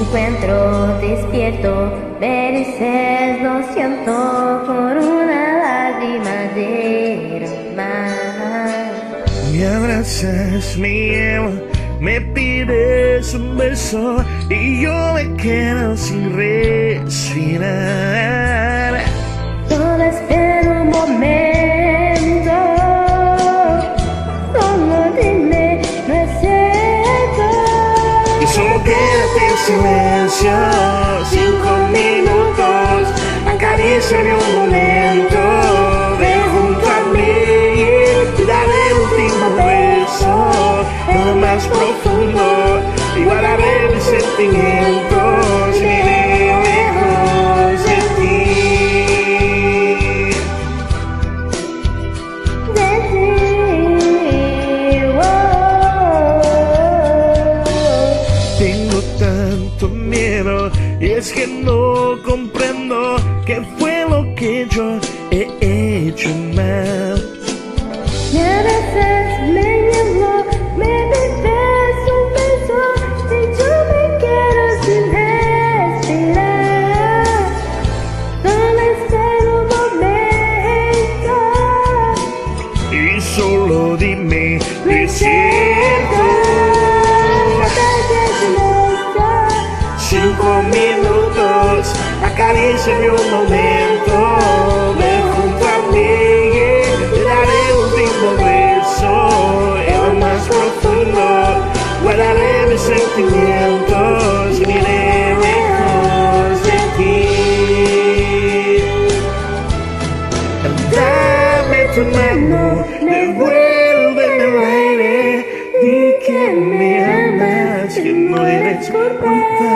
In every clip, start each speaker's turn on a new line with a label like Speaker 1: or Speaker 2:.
Speaker 1: encuentro despierto, mereces lo siento por una lágrima más.
Speaker 2: Me abrazas, me llevas, me pides un beso y yo me quedo sin respirar. Quédate en silencio, cinco minutos, acaríciame un momento, ven junto a mí, daré un último beso, lo más profundo, y guardaré mis sentimientos, y es que no comprendo qué fue lo que yo he hecho mal.
Speaker 1: Me abrazas, me llevo, me pides un beso y yo me quedo sin respirar. Solo espero un momento.
Speaker 2: Y solo dime, ¿no acaríciame un momento, ven junto a mí, te daré un beso, el más profundo, guardaré mis sentimientos y me lejos de ti. Dame tu mano, devuélveme el aire, di que me amas, que no eres culpable.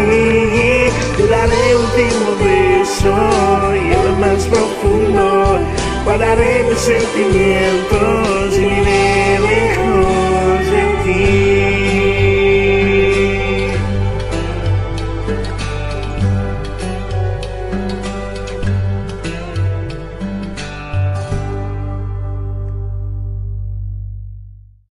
Speaker 2: mí, te daré un último beso y el más profundo, guardaré mis sentimientos y